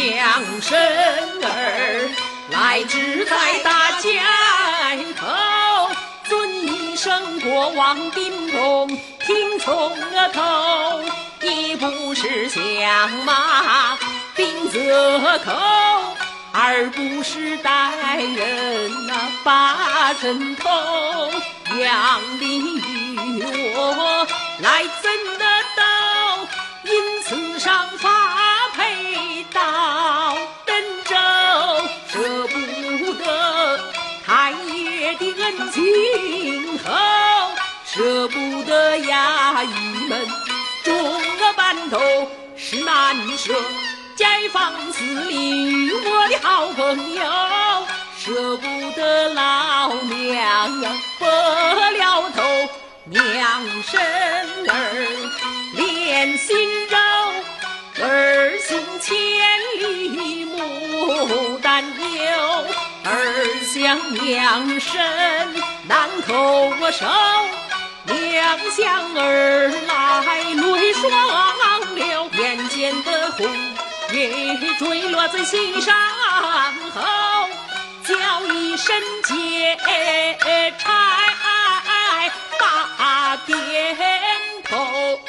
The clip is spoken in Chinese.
将生儿来至在大街头，尊一声国王叮咚，听从头，一不是相马兵则口，二不是带人那把针头，杨林与我来怎的到？因此上今后，舍不得衙役们众个半头是难舍。解放司令我的好朋友，舍不得老娘啊白了头，娘生儿连心想娘身难扣我手，娘想儿来泪双流，眼见得红也坠落在心上后，叫一声姐差把点头。